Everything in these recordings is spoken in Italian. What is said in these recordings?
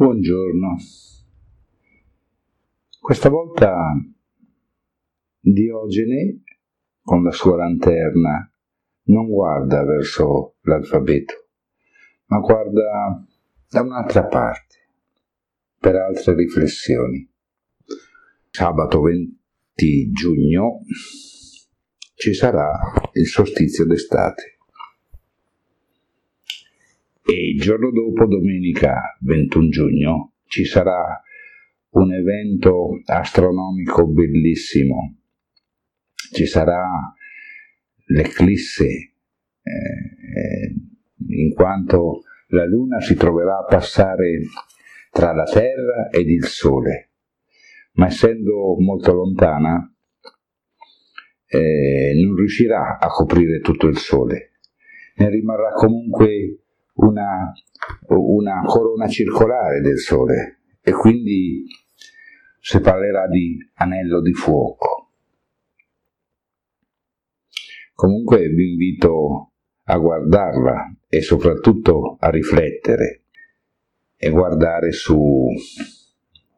Buongiorno. Questa volta Diogene, con la sua lanterna, non guarda verso l'alfabeto, ma guarda da un'altra parte, per altre riflessioni. Sabato 20 giugno ci sarà il solstizio d'estate e il giorno dopo, domenica 21 giugno, ci sarà un evento astronomico bellissimo. Ci sarà l'eclisse, eh, in quanto la Luna si troverà a passare tra la Terra ed il Sole, ma essendo molto lontana eh, non riuscirà a coprire tutto il Sole, ne rimarrà comunque una, una corona circolare del Sole e quindi si parlerà di anello di fuoco. Comunque vi invito a guardarla e soprattutto a riflettere e guardare su,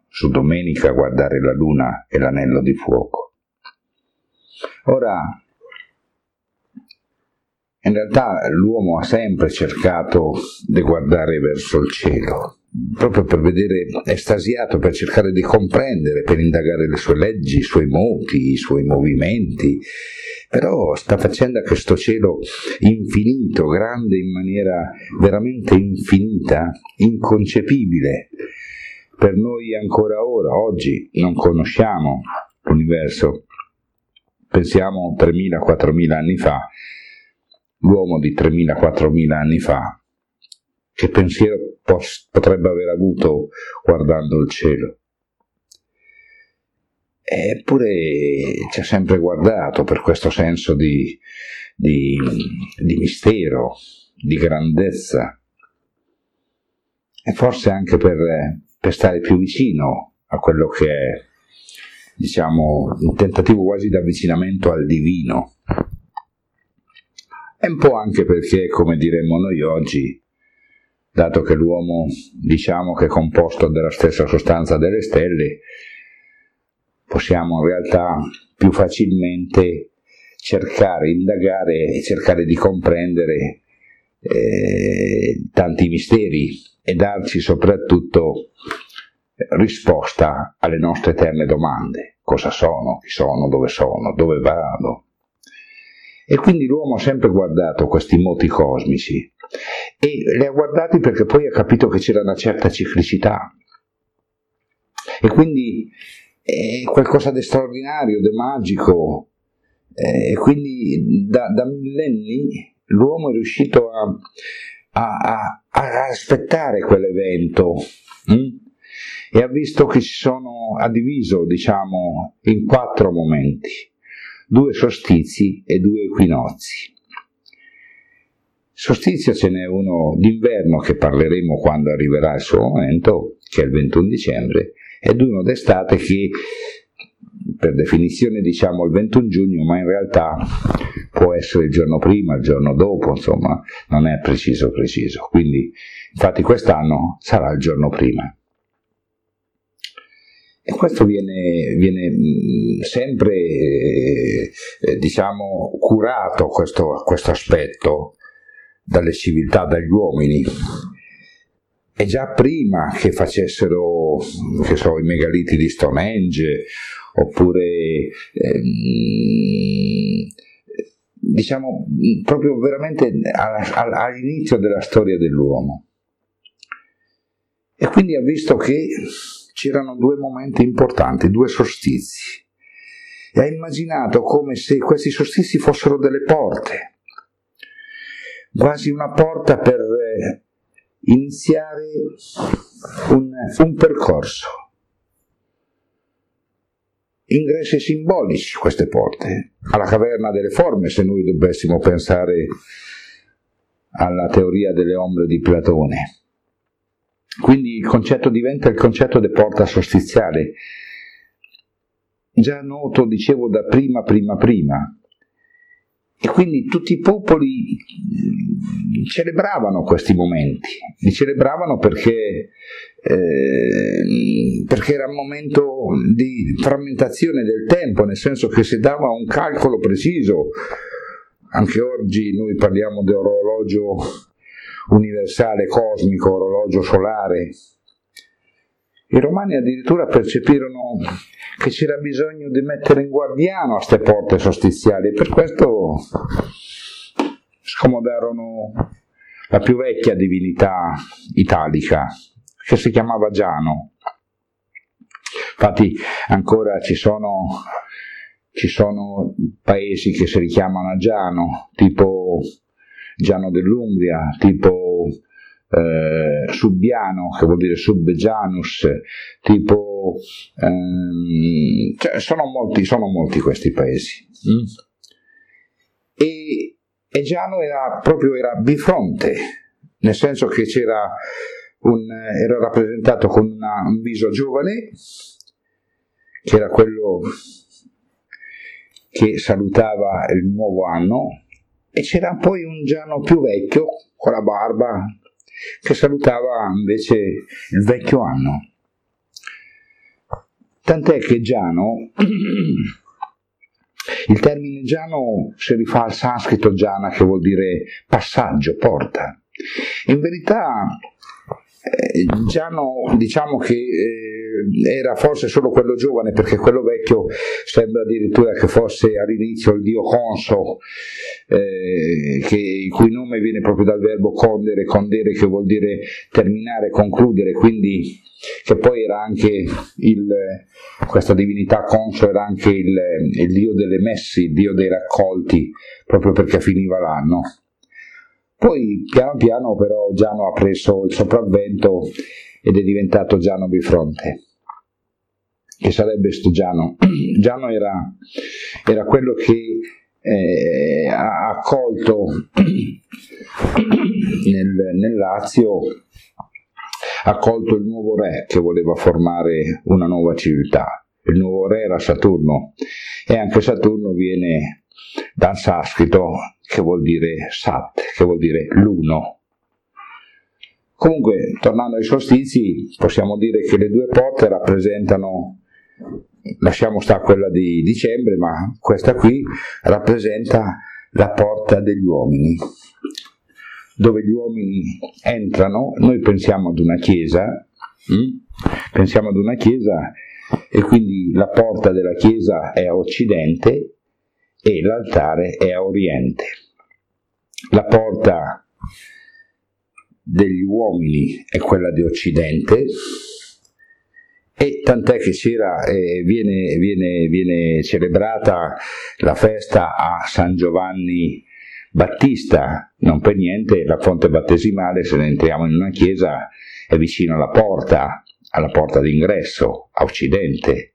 su domenica, guardare la luna e l'anello di fuoco. Ora, in realtà l'uomo ha sempre cercato di guardare verso il cielo, proprio per vedere, estasiato, per cercare di comprendere, per indagare le sue leggi, i suoi moti, i suoi movimenti, però sta facendo questo cielo infinito, grande in maniera veramente infinita, inconcepibile. Per noi ancora ora, oggi, non conosciamo l'universo, pensiamo 3.000-4.000 anni fa, l'uomo di 3.000-4.000 anni fa, che pensiero potrebbe aver avuto guardando il cielo? Eppure ci ha sempre guardato per questo senso di, di, di mistero, di grandezza e forse anche per, per stare più vicino a quello che è, diciamo, un tentativo quasi di avvicinamento al divino e un po' anche perché, come diremmo noi oggi, dato che l'uomo diciamo che è composto della stessa sostanza delle stelle, possiamo in realtà più facilmente cercare, indagare e cercare di comprendere eh, tanti misteri e darci soprattutto risposta alle nostre eterne domande. Cosa sono? Chi sono? Dove sono? Dove vado? E quindi l'uomo ha sempre guardato questi moti cosmici e li ha guardati perché poi ha capito che c'era una certa ciclicità. E quindi è qualcosa di straordinario, di magico. E quindi da, da, millenni l'uomo è riuscito a, a, a, a aspettare quell'evento. Hm? E ha visto che ci sono, ha diviso, diciamo, in quattro momenti due solstizi e due equinozi. Solstizio ce n'è uno d'inverno che parleremo quando arriverà il suo momento, che è il 21 dicembre, ed uno d'estate che per definizione diciamo il 21 giugno, ma in realtà può essere il giorno prima, il giorno dopo, insomma, non è preciso preciso. Quindi, infatti quest'anno sarà il giorno prima. E questo viene, viene mm, sempre, eh, eh, diciamo, curato questo, questo aspetto dalle civiltà, dagli uomini. E già prima che facessero, che so, i megaliti di Stonehenge, oppure, ehm, diciamo, proprio veramente all'inizio della storia dell'uomo. E quindi ha visto che c'erano due momenti importanti, due solstizi. E ha immaginato come se questi solstizi fossero delle porte, quasi una porta per eh, iniziare un, un percorso. Ingressi simbolici queste porte, alla caverna delle forme se noi dovessimo pensare alla teoria delle ombre di Platone quindi il concetto diventa il concetto di porta solstiziale, già noto, dicevo, da prima, prima, prima. e quindi tutti i popoli celebravano questi momenti, li celebravano perché, eh, perché, era un momento di frammentazione del tempo, nel senso che si dava un calcolo preciso. Anche oggi noi parliamo di orologio universale, cosmico, orologio solare. I romani addirittura percepirono che c'era bisogno di mettere in guardiano a queste porte sostiziali e per questo scomodarono la più vecchia divinità italica, che si chiamava Giano. Infatti ancora ci sono, ci sono paesi che si richiamano a Giano, tipo Giano dell'Umbria, tipo eh, Subbiano, che vuol dire Subbegianus, tipo... Ehm, cioè sono, molti, sono molti questi paesi. Mm? E, e Giano era proprio era bifronte, nel senso che c'era un, era rappresentato con una, un viso giovane, che era quello che salutava il nuovo anno, e c'era poi un Giano più vecchio, con la barba, che salutava invece il vecchio anno. Tant'è che Giano, il termine Giano si rifà al sanscrito Giana che vuol dire passaggio, porta. In verità eh, Giano diciamo che eh, era forse solo quello giovane perché quello vecchio sembra addirittura che fosse all'inizio il dio Conso eh, il cui nome viene proprio dal verbo condere, condere che vuol dire terminare, concludere, quindi che poi era anche il, questa divinità Conso era anche il, il dio delle messi, il dio dei raccolti, proprio perché finiva l'anno. Poi piano piano però Giano ha preso il sopravvento ed è diventato Giano Bifronte. Che sarebbe sto Giano? Giano era, era quello che eh, ha accolto nel, nel Lazio ha il nuovo re che voleva formare una nuova civiltà. Il nuovo re era Saturno e anche Saturno viene dal sanscrito che vuol dire Sat, che vuol dire l'uno. Comunque, tornando ai solstizi, possiamo dire che le due porte rappresentano lasciamo stare quella di dicembre, ma questa qui rappresenta la porta degli uomini, dove gli uomini entrano, noi pensiamo ad una chiesa, hm? pensiamo ad una chiesa e quindi la porta della chiesa è a occidente e l'altare è a oriente. La porta degli uomini è quella di occidente, e tant'è che c'era, eh, viene, viene, viene celebrata la festa a San Giovanni Battista, non per niente la fonte battesimale, se ne entriamo in una chiesa, è vicino alla porta, alla porta d'ingresso, a occidente,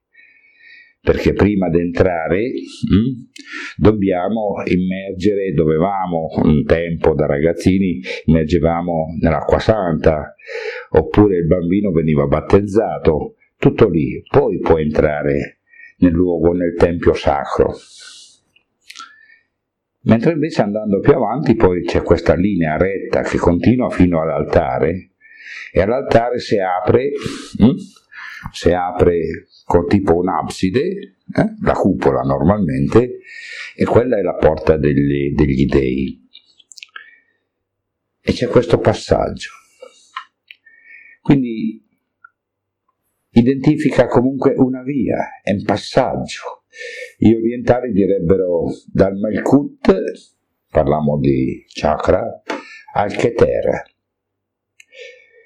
perché prima di entrare hm, dobbiamo immergere, dovevamo un tempo da ragazzini, immergevamo nell'acqua santa, oppure il bambino veniva battezzato, tutto lì, poi può entrare nel luogo, nel tempio sacro. Mentre invece andando più avanti poi c'è questa linea retta che continua fino all'altare e all'altare si apre, hm? Si apre con tipo un'abside, eh? la cupola normalmente, e quella è la porta degli, degli dei. E c'è questo passaggio. Quindi identifica comunque una via, è un passaggio. Gli orientali direbbero dal Malkut, parliamo di chakra, al Keter.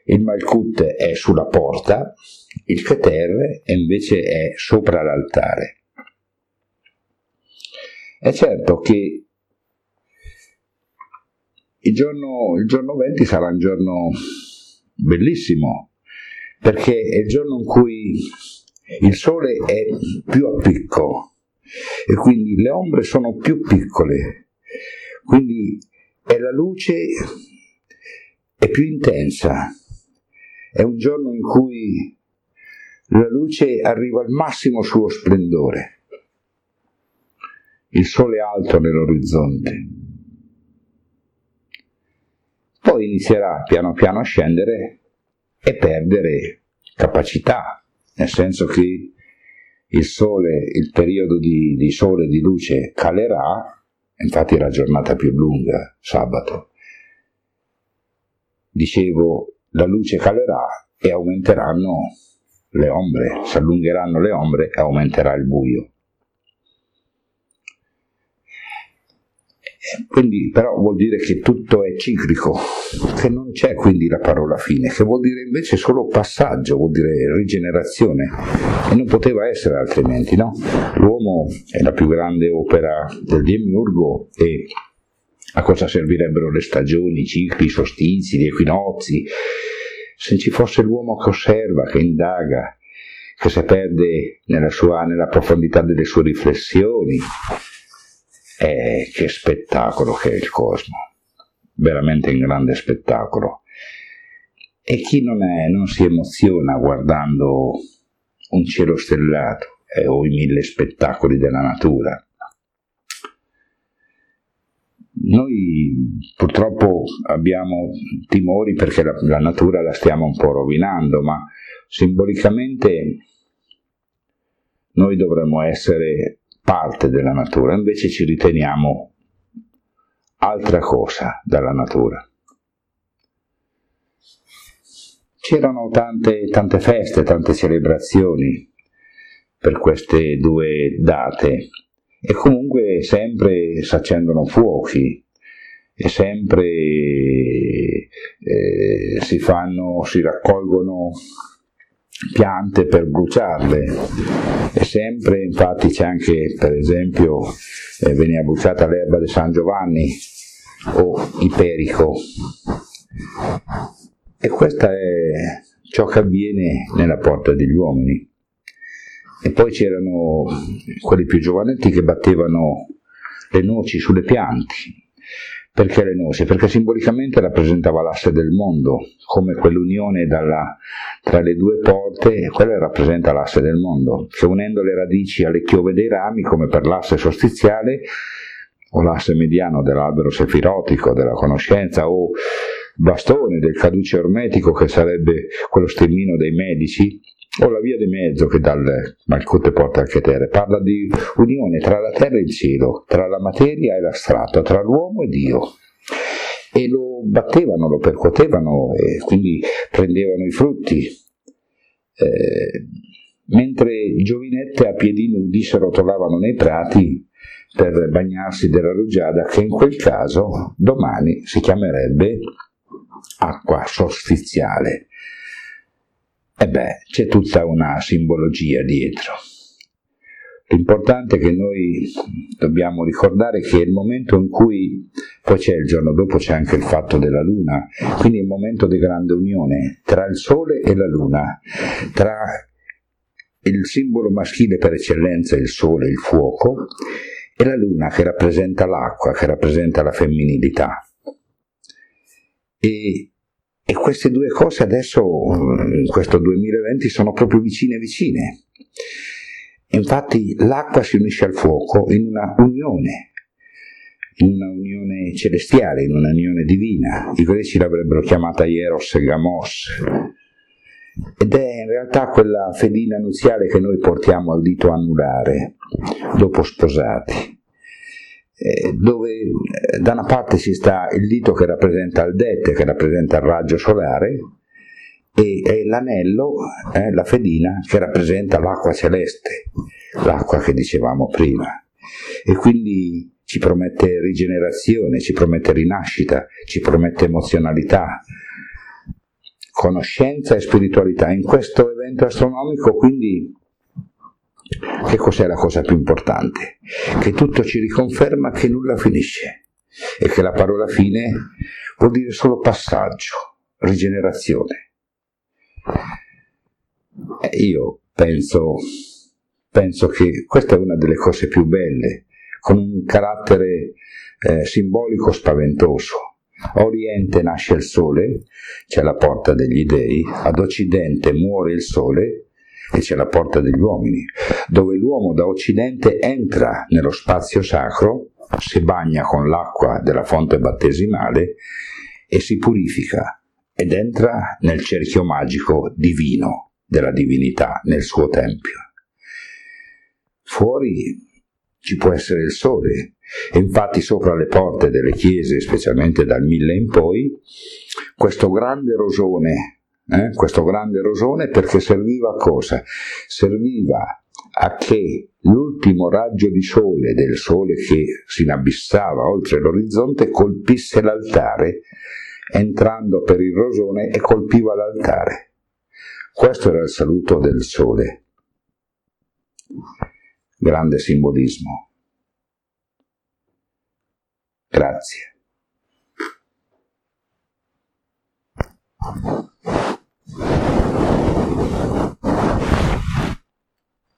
Il Malkut è sulla porta, il Keter invece è sopra l'altare. È certo che il giorno, il giorno 20 sarà un giorno bellissimo, perché è il giorno in cui il sole è più a picco e quindi le ombre sono più piccole, quindi è la luce è più intensa, è un giorno in cui la luce arriva al massimo suo splendore. il sole alto nell'orizzonte. Poi inizierà piano piano a scendere e perdere capacità, nel senso che il sole, il periodo di, di sole di luce calerà, infatti è la giornata più lunga, sabato. Dicevo, la luce calerà e aumenteranno le ombre, si allungheranno le ombre e aumenterà il buio. Quindi però vuol dire che tutto è ciclico, che non c'è quindi la parola fine, che vuol dire invece solo passaggio, vuol dire rigenerazione e non poteva essere altrimenti, no? L'uomo è la più grande opera del Demiurgo e a cosa servirebbero le stagioni, i cicli, i solstizi, gli equinozi? Se ci fosse l'uomo che osserva, che indaga, che si perde nella, sua, nella profondità delle sue riflessioni, eh, che spettacolo che è il cosmo, veramente un grande spettacolo. E chi non, è, non si emoziona guardando un cielo stellato eh, o i mille spettacoli della natura? Noi purtroppo abbiamo timori perché la, la, natura la stiamo un po' rovinando, ma simbolicamente noi dovremmo essere parte della natura, invece ci riteniamo altra cosa dalla natura. C'erano tante, tante feste, tante celebrazioni per queste due date e comunque sempre si accendono fuochi e sempre eh, si fanno, si raccolgono piante per bruciarle. E sempre infatti c'è anche per esempio eh, veniva bruciata l'erba di San Giovanni o Iperico e questo è ciò che avviene nella porta degli uomini e poi c'erano quelli più giovanetti che battevano le noci sulle piante perché le noci? Perché simbolicamente rappresentava l'asse del mondo, come quell'unione dalla, tra le due porte, quella rappresenta l'asse del mondo, che unendo le radici alle chiove dei rami, come per l'asse sostiziale, o l'asse mediano dell'albero sefirotico, della conoscenza, o bastone del caduce ormetico, che sarebbe quello stemmino dei medici, o la via di mezzo che dal Malkut porta al Keter, parla di unione tra la terra e il cielo, tra la materia e l'astratto, tra l'uomo e Dio. E lo battevano, lo percuotevano e quindi prendevano i frutti. Eh, mentre giovinette a piedi nudi si rotolavano nei prati per bagnarsi della rugiada che in quel caso domani si chiamerebbe acqua solstiziale e beh, c'è tutta una simbologia dietro. L'importante è che noi dobbiamo ricordare che il momento in cui, poi c'è il giorno dopo, c'è anche il fatto della luna, quindi il momento di grande unione tra il sole e la luna, tra il simbolo maschile per eccellenza, il sole, il fuoco, e la luna che rappresenta l'acqua, che rappresenta la femminilità. E e queste due cose adesso, in questo 2020, sono proprio vicine vicine. Infatti l'acqua si unisce al fuoco in una unione, in una unione celestiale, in una unione divina. I greci l'avrebbero chiamata Hieros e Gamos. Ed è in realtà quella fedina nuziale che noi portiamo al dito anulare dopo sposati. Eh, dove eh, da una parte ci sta il dito che rappresenta il dete, che rappresenta il raggio solare, e, e l'anello, eh, la fedina, che rappresenta l'acqua celeste, l'acqua che dicevamo prima. E quindi ci promette rigenerazione, ci promette rinascita, ci promette emozionalità, conoscenza e spiritualità. In questo evento astronomico quindi che cos'è la cosa più importante? Che tutto ci riconferma che nulla finisce e che la parola fine vuol dire solo passaggio, rigenerazione. E io penso, penso che questa è una delle cose più belle, con un carattere eh, simbolico spaventoso. A Oriente nasce il sole, c'è la porta degli dei, ad Occidente muore il sole, e c'è la porta degli uomini, dove l'uomo da occidente entra nello spazio sacro, si bagna con l'acqua della fonte battesimale e si purifica ed entra nel cerchio magico divino della divinità, nel suo tempio. Fuori ci può essere il sole, e infatti sopra le porte delle chiese, specialmente dal mille in poi, questo grande rosone eh, questo grande rosone perché serviva a cosa? Serviva a che l'ultimo raggio di sole del sole che si inabissava oltre l'orizzonte colpisse l'altare entrando per il rosone e colpiva l'altare. Questo era il saluto del sole. Grande simbolismo. Grazie.